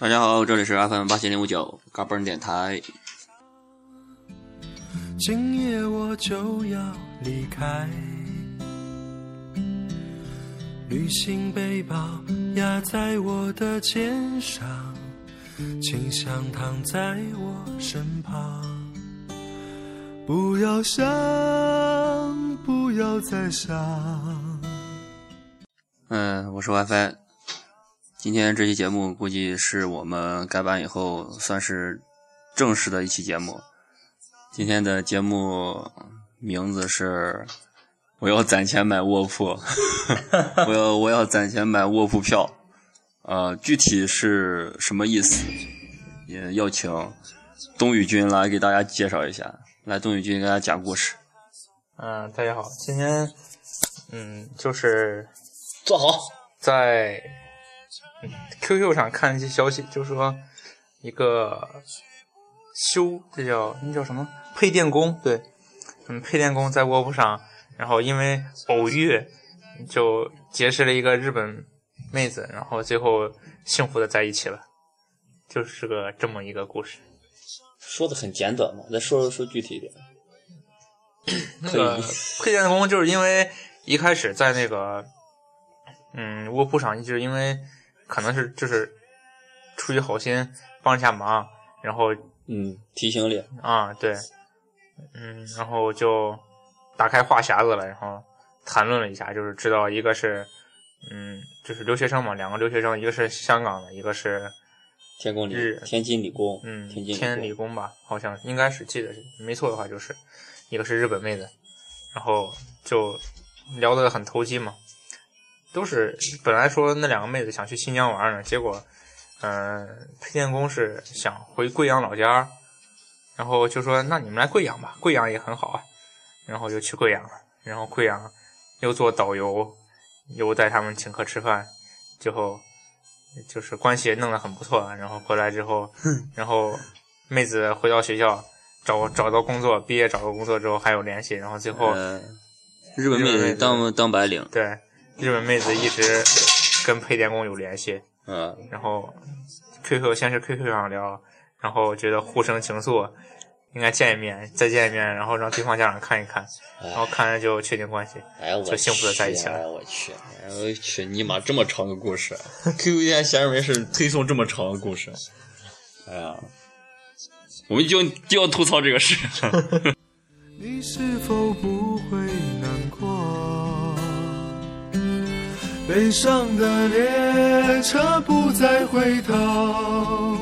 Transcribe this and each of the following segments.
大家好，这里是 FM 八七零五九嘎嘣电台。今夜我就要离开，旅行背包压在我的肩上，清香躺在我身旁。不要想，不要再想。嗯，我是 WiFi。今天这期节目估计是我们改版以后算是正式的一期节目。今天的节目名字是“我要攒钱买卧铺”，我要我要攒钱买卧铺票。呃，具体是什么意思？也要请东宇君来给大家介绍一下。来，东宇君给大家讲故事。嗯，大家好，今天嗯就是坐好，在 QQ 上看一些消息，就说一个修这叫那叫什么配电工，对，嗯，配电工在卧铺上，然后因为偶遇就结识了一个日本妹子，然后最后幸福的在一起了，就是个这么一个故事。说的很简短嘛，再说说具体一点。那个配电工就是因为一开始在那个嗯卧铺上，一直因为可能是就是出于好心帮一下忙，然后嗯提醒你啊对，嗯然后就打开话匣子了，然后谈论了一下，就是知道一个是嗯就是留学生嘛，两个留学生，一个是香港的，一个是天工理日天津理工，嗯天津天理工吧，好像应该是记得是没错的话就是一个是日本妹子，然后就聊得很投机嘛，都是本来说那两个妹子想去新疆玩呢，结果嗯、配电工是想回贵阳老家，然后就说那你们来贵阳吧，贵阳也很好啊，然后就去贵阳了，然后贵阳又做导游，又带他们请客吃饭，最后就是关系也弄得很不错，然后回来之后，然后妹子回到学校找找到工作，毕业找到工作之后还有联系，然后最后、呃，日本妹子当当白领，对日本妹子一直跟配电工有联系，嗯，然后 QQ 先是 QQ 上聊，然后觉得互生情愫，应该见一面，再见一面，然后让对方家长看一看，然后看了就确定关系。哎我就幸福的在一起了我去，哎我去，尼玛这么长个故事，QQ 天闲着没事推送这么长的故事，哎呀，我们就就要吐槽这个事。悲伤的列车不再回头，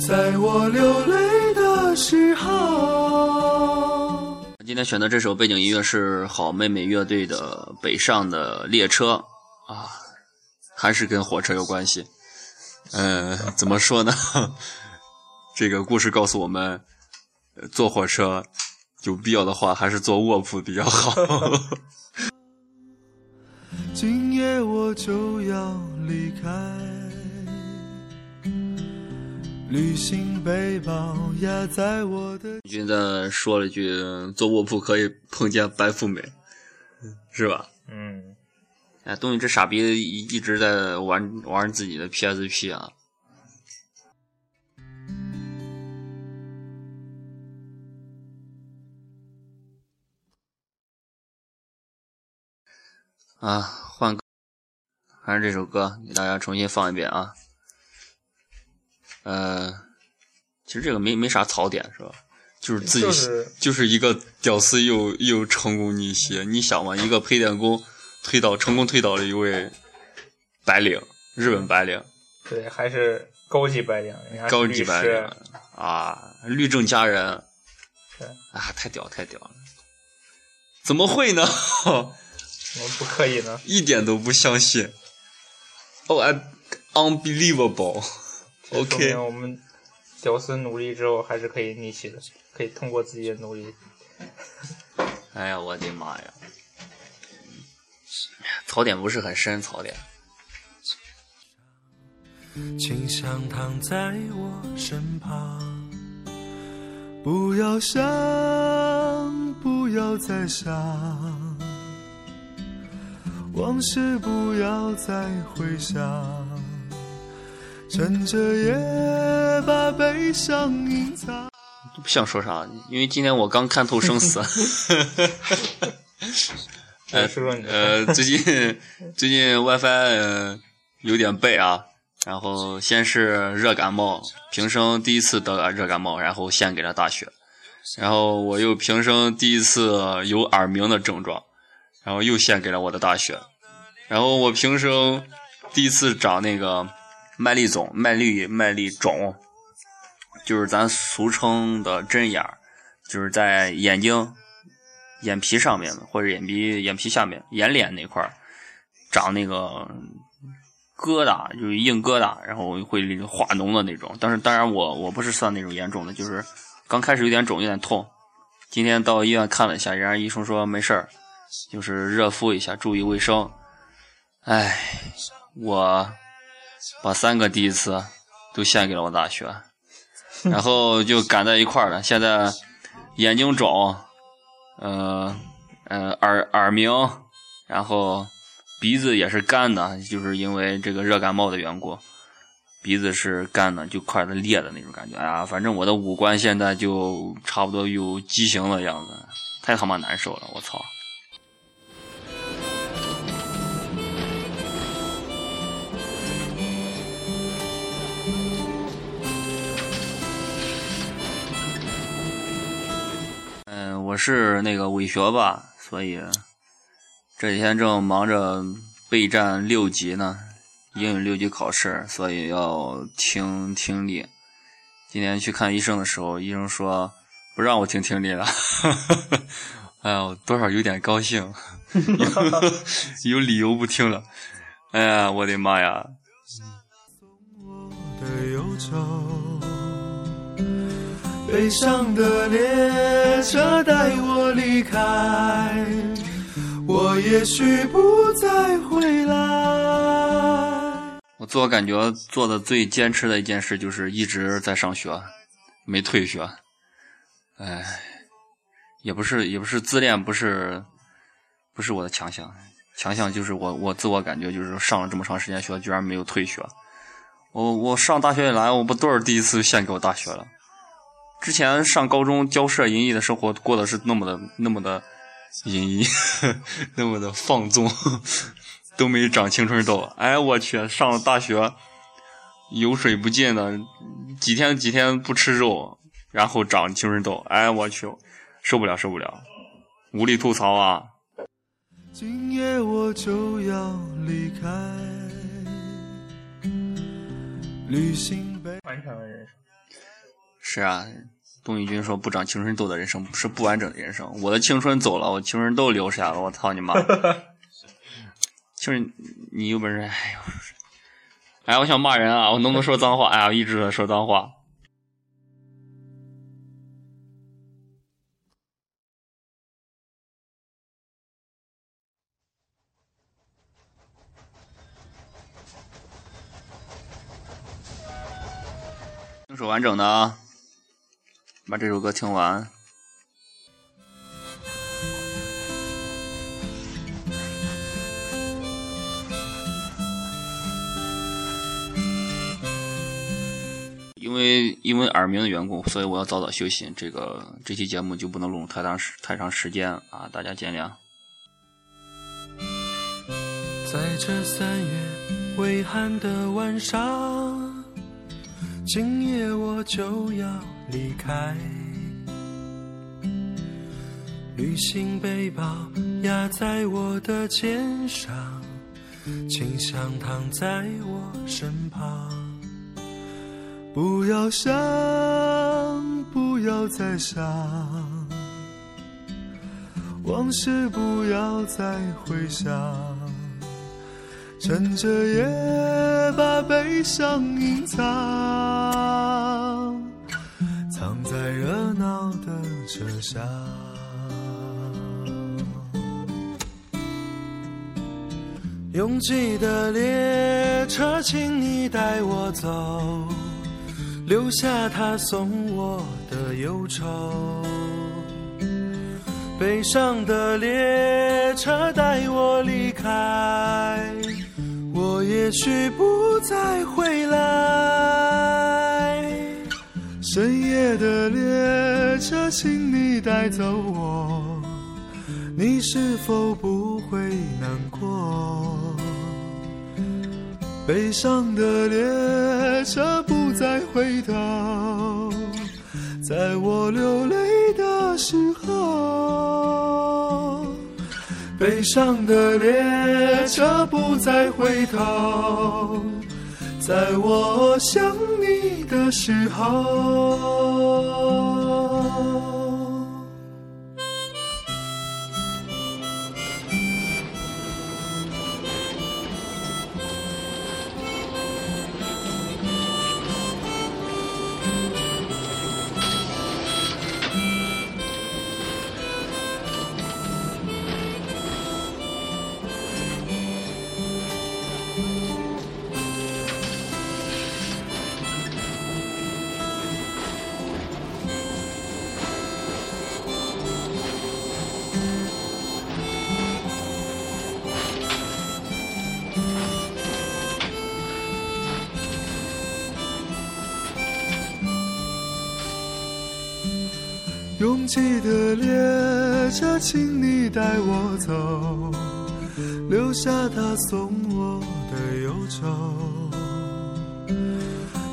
在我流泪的时候。今天选的这首背景音乐是好妹妹乐队的《北上的列车》啊，还是跟火车有关系。嗯、怎么说呢？这个故事告诉我们，坐火车有必要的话，还是坐卧铺比较好。我就要离开，旅行背包压在我的。君在说了句“坐卧铺可以碰见白富美”，是吧？嗯，哎，东西这傻逼一一直在玩玩自己的 PSP 啊。啊，换歌，还是这首歌，给大家重新放一遍啊。呃，其实这个没没啥槽点是吧？就是自己就是就是一个屌丝又又成功逆袭，你想嘛，一个配电工推倒成功推倒了一位白领，日本白领，对，还是高级白领，高级白领啊，律政佳人对，啊，太屌太屌了！怎么会呢？怎么不可以呢？一点都不相信。哦、i unbelievable。OK，明我们屌丝努力之后还是可以逆袭的，可以通过自己的努力。哎呀，我的妈呀！槽点不是很深，槽点。请想躺在我身旁，不要想，不要再想，往事不要再回想，趁着夜把悲伤隐藏。不想说啥，因为今天我刚看透生死。呃，说说你呃，最近 最近 WiFi、呃、有点背啊，然后先是热感冒，平生第一次得了热感冒，然后献给了大学，然后我又平生第一次有耳鸣的症状，然后又献给了我的大学，然后我平生第一次长那个麦粒肿，麦粒麦粒肿，就是咱俗称的针眼儿，就是在眼睛。眼皮上面或者眼皮眼皮下面眼脸那块儿长那个疙瘩，就是硬疙瘩，然后会化脓的那种。但是当然我我不是算那种严重的，就是刚开始有点肿，有点痛。今天到医院看了一下，人家医生说没事儿，就是热敷一下，注意卫生。唉，我把三个第一次都献给了我大学，然后就赶在一块儿了。现在眼睛肿。呃，呃，耳耳鸣，然后鼻子也是干的，就是因为这个热感冒的缘故，鼻子是干的，就快的裂的那种感觉。哎呀，反正我的五官现在就差不多有畸形的样子，太他妈难受了，我操！是那个伪学霸，所以这几天正忙着备战六级呢，英语六级考试，所以要听听力。今天去看医生的时候，医生说不让我听听力了，哎呀，多少有点高兴，有理由不听了。哎呀，我的妈呀！悲伤的列车带我离开，我也许不再回来。我自我感觉做的最坚持的一件事就是一直在上学，没退学。哎，也不是也不是自恋，不是不是我的强项，强项就是我我自我感觉就是上了这么长时间学，居然没有退学。我我上大学以来，我不都是第一次献给我大学了。之前上高中交涉淫逸的生活过的是那么的那么的淫逸，那么的放纵，都没长青春痘。哎，我去，上了大学油水不进的，几天几天不吃肉，然后长青春痘。哎，我去，受不了受不了，无力吐槽啊！今夜我就要离开，旅行被完全的人生。是啊，董宇君说不长青春痘的人生是不完整的人生。我的青春走了，我青春痘留下了，我操你妈！就是你有本事，哎呦，哎，我想骂人啊！我能不能说脏话？哎呀，我一直在说脏话。听首完整的啊，把这首歌听完。因为因为耳鸣的缘故，所以我要早早休息。这个这期节目就不能录太长时太长时间啊，大家见谅。在这三月微寒的晚上，今夜我就要离开。旅行背包压在我的肩上，清香躺在我身旁。不要想，不要再想，往事不要再回想。趁着夜把悲伤隐藏，藏车厢。拥挤的列车，请你带我走，留下他送我的忧愁。悲伤的列车带我离开，我也许不再回来。深夜的列车，请你带走我，你是否不会难过？悲伤的列车不再回头，在我流泪的时候。悲伤的列车不再回头，在我想你的时候。拥挤的列车，请你带我走，留下他送我的忧愁。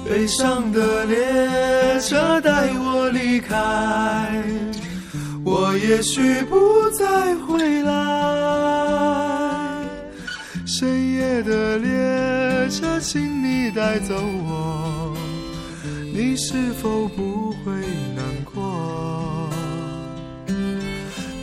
悲伤的列车带我离开，我也许不再回来。深夜的列车，请你带走我，你是否不会难过？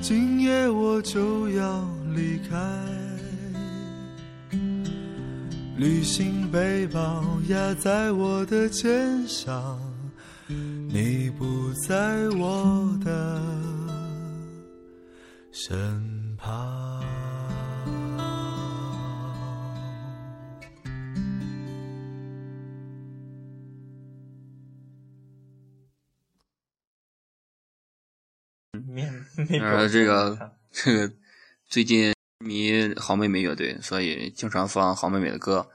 今夜我就要离开，旅行背包压在我的肩上，你不在我的身呃，这个这个最近迷好妹妹乐队，所以经常放好妹妹的歌。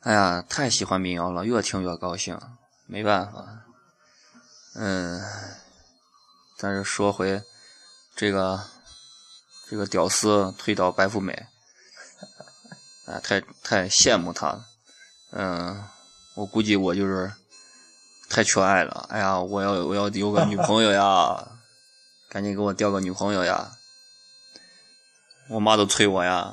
哎呀，太喜欢民谣了，越听越高兴，没办法。嗯，但是说回这个这个屌丝推倒白富美，哎，太太羡慕他了。嗯，我估计我就是太缺爱了。哎呀，我要我要有个女朋友呀！赶紧给我调个女朋友呀！我妈都催我呀，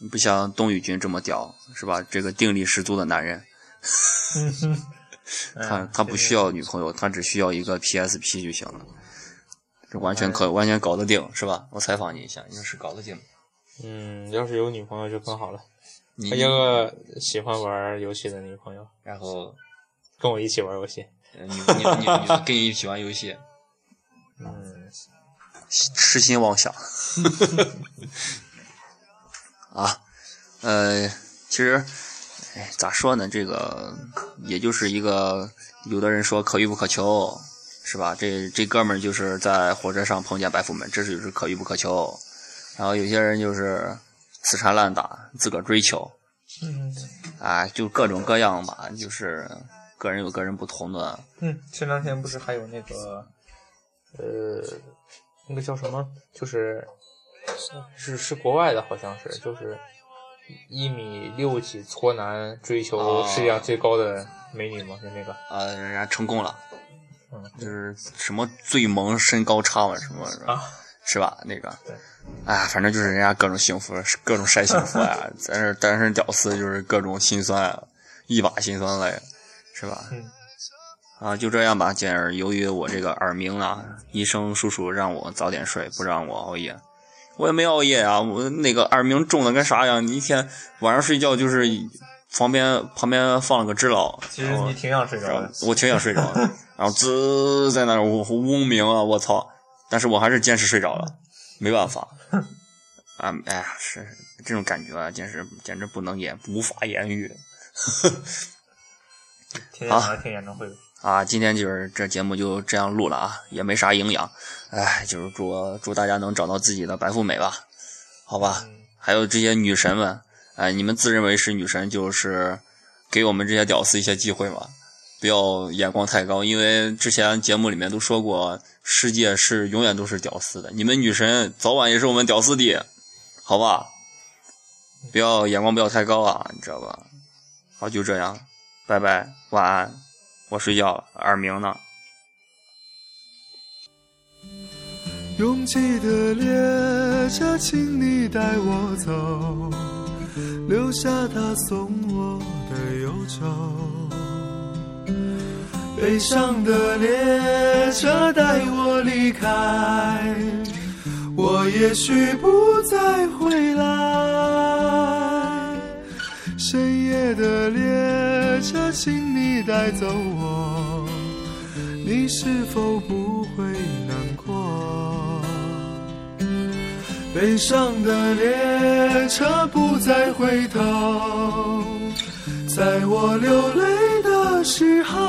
你不像董宇军这么屌，是吧？这个定力十足的男人，他他不需要女朋友，他只需要一个 PSP 就行了，这完全可完全搞得定，是吧？我采访你一下，你说是搞得定？嗯，要是有女朋友就更好了，你一个喜欢玩游戏的女朋友，然后跟我一起玩游戏，呃你你你你跟你一起玩游戏，嗯，痴心妄想 啊，呃，其实，哎，咋说呢？这个也就是一个，有的人说可遇不可求，是吧？这这哥们儿就是在火车上碰见白富美，这是就是可遇不可求。然后有些人就是死缠烂打，自个儿追求，嗯啊，就各种各样吧，就是个人有个人不同的。嗯，前两天不是还有那个，呃，那个叫什么？就是是是国外的，好像是就是一米六几搓男追求哦世界上最高的美女嘛，就那个，啊，人家成功了，嗯就是什么最萌身高差嘛，什么是吧？啊，是吧？那个对，哎，反正就是人家各种幸福，各种晒幸福呀。咱这单身屌丝就是各种心酸啊，一把心酸泪，是吧？嗯啊，就这样吧。简儿由于我这个耳鸣啊，医生叔叔让我早点睡，不让我熬夜。我也没熬夜啊，我那个耳鸣重的跟啥样？你一天晚上睡觉就是旁边旁边放了个知了，其实你挺想睡着的，我挺想睡着的，然后滋在那儿嗡鸣啊，我操！但是我还是坚持睡着了，没办法。啊，哎呀，是这种感觉啊，简直简直不能言，无法言喻。天天晚上听演唱会啊！今天就是这节目就这样录了啊，也没啥营养。哎，就是祝祝大家能找到自己的白富美吧，好吧？还有这些女神们，哎，你们自认为是女神，就是给我们这些屌丝一些机会嘛，不要眼光太高，因为之前节目里面都说过，世界是永远都是屌丝的，你们女神早晚也是我们屌丝的。好吧，不要眼光不要太高啊，你知道吧？好，就这样，拜拜，晚安，我睡觉了，耳鸣呢。拥挤的列车，请你带我走，留下他送我的忧愁。悲伤的列车带我离开。我也许不再回来，车，请你带走我，你是否不会难过？悲伤的列车不再回头，在我流泪的时候。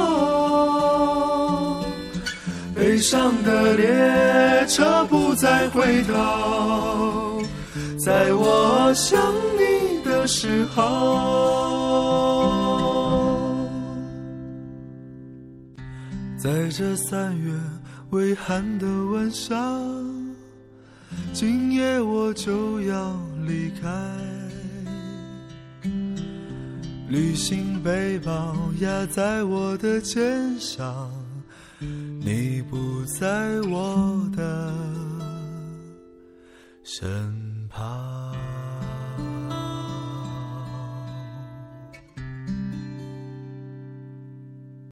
悲伤的列车不再回头，在我想你的时候，在这三月微寒的晚上，今夜我就要离开，旅行背包压在我的肩上。你不在我的身旁。